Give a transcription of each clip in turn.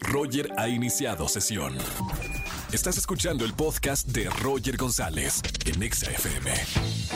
Roger ha iniciado sesión. Estás escuchando el podcast de Roger González en Exa FM.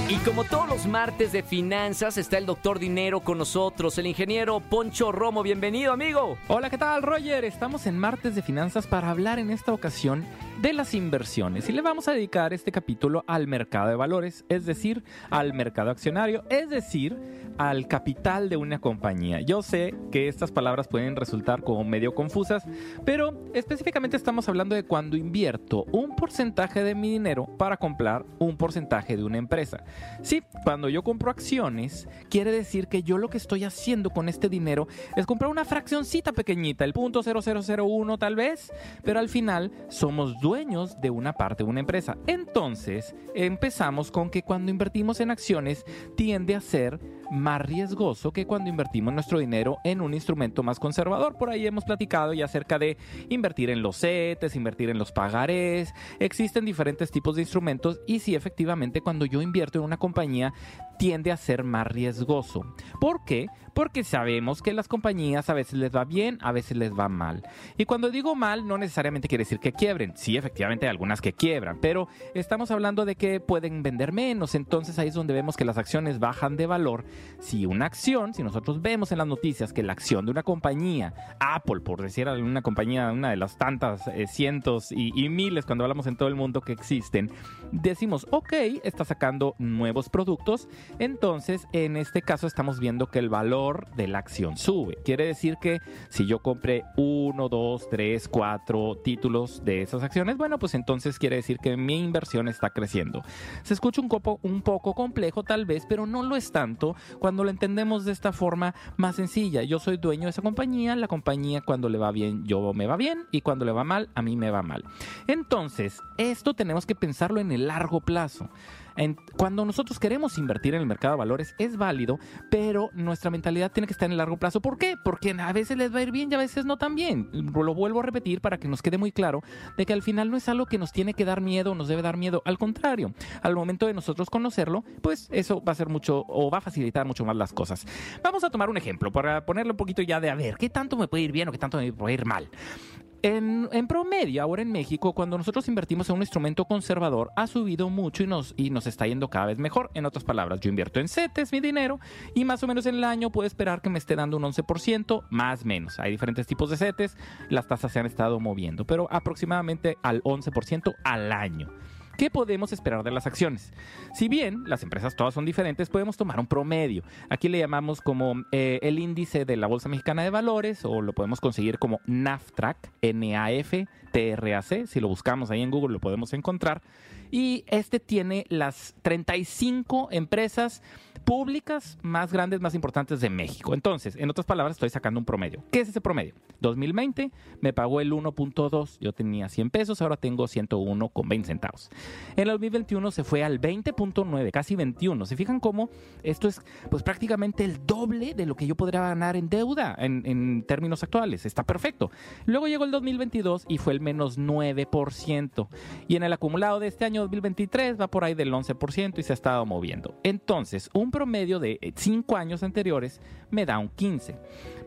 Y como todos los martes de finanzas, está el doctor Dinero con nosotros, el ingeniero Poncho Romo. Bienvenido, amigo. Hola, ¿qué tal, Roger? Estamos en martes de finanzas para hablar en esta ocasión de las inversiones y le vamos a dedicar este capítulo al mercado de valores, es decir, al mercado accionario, es decir, al capital de una compañía. Yo sé que estas palabras pueden resultar como medio confusas, pero específicamente estamos hablando de cuando invierto un porcentaje de mi dinero para comprar un porcentaje de una empresa. Sí, cuando yo compro acciones, quiere decir que yo lo que estoy haciendo con este dinero es comprar una fraccioncita pequeñita, el punto 0001 tal vez, pero al final somos dueños de una parte de una empresa. Entonces, empezamos con que cuando invertimos en acciones tiende a ser más riesgoso que cuando invertimos nuestro dinero en un instrumento más conservador. Por ahí hemos platicado ya acerca de invertir en los CETES, invertir en los pagarés. Existen diferentes tipos de instrumentos y sí, efectivamente, cuando yo invierto en una compañía tiende a ser más riesgoso. ¿Por qué? Porque sabemos que las compañías a veces les va bien, a veces les va mal. Y cuando digo mal, no necesariamente quiere decir que quiebren. Sí, efectivamente hay algunas que quiebran, pero estamos hablando de que pueden vender menos. Entonces ahí es donde vemos que las acciones bajan de valor. Si una acción, si nosotros vemos en las noticias que la acción de una compañía, Apple, por decir una compañía, una de las tantas eh, cientos y, miles cuando hablamos en todo el mundo que existen, decimos, ok, está sacando nuevos productos entonces, en este caso estamos viendo que el valor de la acción sube. Quiere decir que si yo compré uno, dos, tres, cuatro títulos de esas acciones, bueno, pues entonces quiere decir que mi inversión está creciendo. Se escucha un poco, un poco complejo tal vez, pero no lo es tanto cuando lo entendemos de esta forma más sencilla. Yo soy dueño de esa compañía, la compañía cuando le va bien, yo me va bien y cuando le va mal, a mí me va mal. Entonces, esto tenemos que pensarlo en el largo plazo cuando nosotros queremos invertir en el mercado de valores es válido, pero nuestra mentalidad tiene que estar en el largo plazo. ¿Por qué? Porque a veces les va a ir bien y a veces no tan bien. Lo vuelvo a repetir para que nos quede muy claro de que al final no es algo que nos tiene que dar miedo nos debe dar miedo. Al contrario, al momento de nosotros conocerlo, pues eso va a ser mucho o va a facilitar mucho más las cosas. Vamos a tomar un ejemplo para ponerle un poquito ya de a ver, ¿qué tanto me puede ir bien o qué tanto me puede ir mal? En, promedio, ahora en México, cuando nosotros invertimos en un instrumento conservador, ha subido mucho y nos, y nos está yendo cada vez mejor. En otras palabras, yo invierto en CETES mi dinero y más o menos en el año puedo esperar que me esté dando un 11%, más o menos. Hay diferentes tipos de CETES, las tasas se han estado moviendo, pero aproximadamente al 11% al año. ¿Qué podemos esperar de las acciones? Si bien las empresas todas son diferentes, podemos tomar un promedio. Aquí le llamamos como eh, el índice de la Bolsa Mexicana de Valores o lo podemos conseguir como NAFTRAC, N-A-F-T-R-A-C. Si lo buscamos ahí en Google lo podemos encontrar. Y este tiene las 35 empresas públicas más grandes, más importantes de México. Entonces, en otras palabras, estoy sacando un promedio. ¿Qué es ese promedio? 2020 me pagó el 1.2, yo tenía 100 pesos, ahora tengo 101 con 20 centavos. En el 2021 se fue al 20.9, casi 21. ¿Se fijan cómo esto es pues prácticamente el doble de lo que yo podría ganar en deuda en, en términos actuales? Está perfecto. Luego llegó el 2022 y fue el menos 9%. Y en el acumulado de este año 2023 va por ahí del 11% y se ha estado moviendo. Entonces, un promedio de 5 años anteriores me da un 15.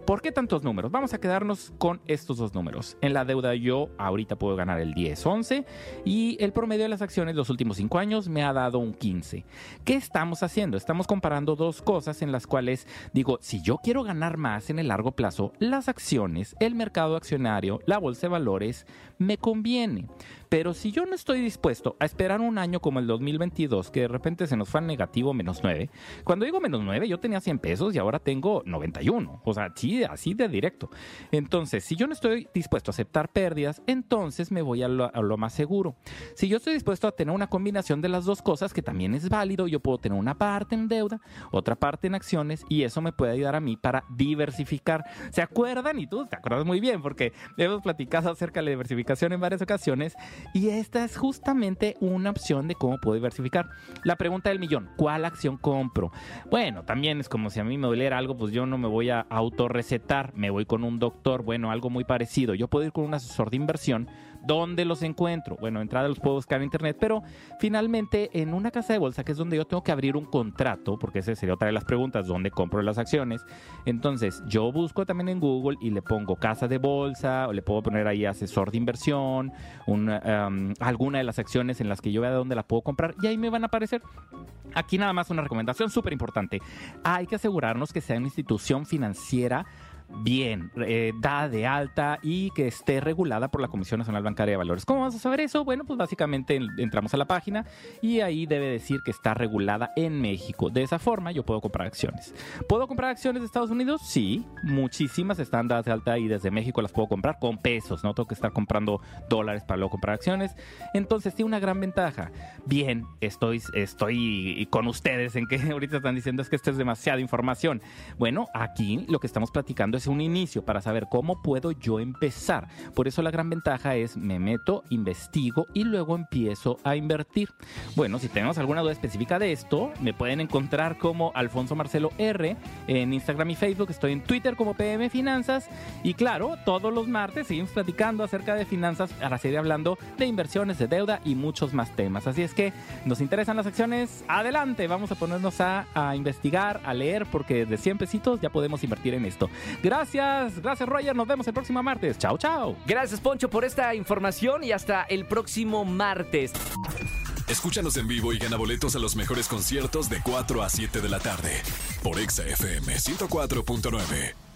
¿Por qué tantos números? Vamos a quedarnos con estos dos números. En la deuda yo ahorita puedo ganar el 10, 11 y el promedio de las acciones los últimos 5 años me ha dado un 15. ¿Qué estamos haciendo? Estamos comparando dos cosas en las cuales digo, si yo quiero ganar más en el largo plazo, las acciones, el mercado accionario, la bolsa de valores, me conviene. Pero si yo no estoy dispuesto a esperar un año como el 2022, que de repente se nos fue al negativo menos 9, cuando digo menos 9 yo tenía 100 pesos y ahora tengo 91. O sea, sí, así de directo. Entonces, si yo no estoy dispuesto a aceptar pérdidas, entonces me voy a lo, a lo más seguro. Si yo estoy dispuesto a tener una combinación de las dos cosas, que también es válido, yo puedo tener una parte en deuda, otra parte en acciones y eso me puede ayudar a mí para diversificar. ¿Se acuerdan? Y tú te acuerdas muy bien porque hemos platicado acerca de la diversificación en varias ocasiones Y esta es justamente una opción de cómo puedo diversificar. La pregunta del millón, ¿cuál acción compro? Bueno, también es como si a mí me doliera algo, pues yo no me voy a autorrecetar, me voy con un doctor, bueno, algo muy parecido. Yo puedo ir con un asesor de inversión ¿Dónde los encuentro? Bueno, entrada los puedo buscar en internet, pero finalmente en una casa de bolsa, que es donde yo tengo que abrir un contrato, porque esa sería otra de las preguntas, ¿dónde compro las acciones? Entonces, yo busco también en Google y le pongo casa de bolsa, o le puedo poner ahí asesor de inversión, alguna de las acciones en las que yo vea dónde la puedo comprar, y ahí me van a aparecer. Aquí nada más una recomendación súper importante. Hay que asegurarnos que sea una institución financiera bien, eh, de alta y que esté regulada por la Comisión Nacional Bancaria de Valores. ¿Cómo vamos a saber eso? Bueno, pues básicamente entramos a la página y ahí debe decir que está regulada en México. De esa forma yo puedo comprar acciones. ¿Puedo comprar acciones de Estados Unidos? Sí, muchísimas están dadas de alta y desde México las puedo comprar con pesos, no tengo que estar comprando dólares para luego comprar acciones. Entonces tiene una gran ventaja. Bien, estoy, estoy con ustedes en que ahorita están diciendo es que esto es demasiada información. Bueno, aquí lo que estamos platicando es un inicio para saber cómo puedo yo empezar. Por eso la gran ventaja es me meto, investigo y luego empiezo a invertir. Bueno, si tenemos alguna duda específica de esto, me pueden encontrar como Alfonso Marcelo R en Instagram y Facebook. Estoy en Twitter como PM Finanzas. Y claro, todos los martes seguimos platicando acerca de finanzas para seguir hablando de inversiones, de deuda y muchos más temas. Así es que nos interesan las acciones. Adelante, vamos a ponernos a, a investigar, a leer, porque de 100 pesitos ya podemos invertir en esto. Gracias, gracias Roger, nos vemos el próximo martes. Chao, chao. Gracias Poncho por esta información y hasta el próximo martes. Escúchanos en vivo y gana boletos a los mejores conciertos de 4 a 7 de la tarde por Exa FM 104.9.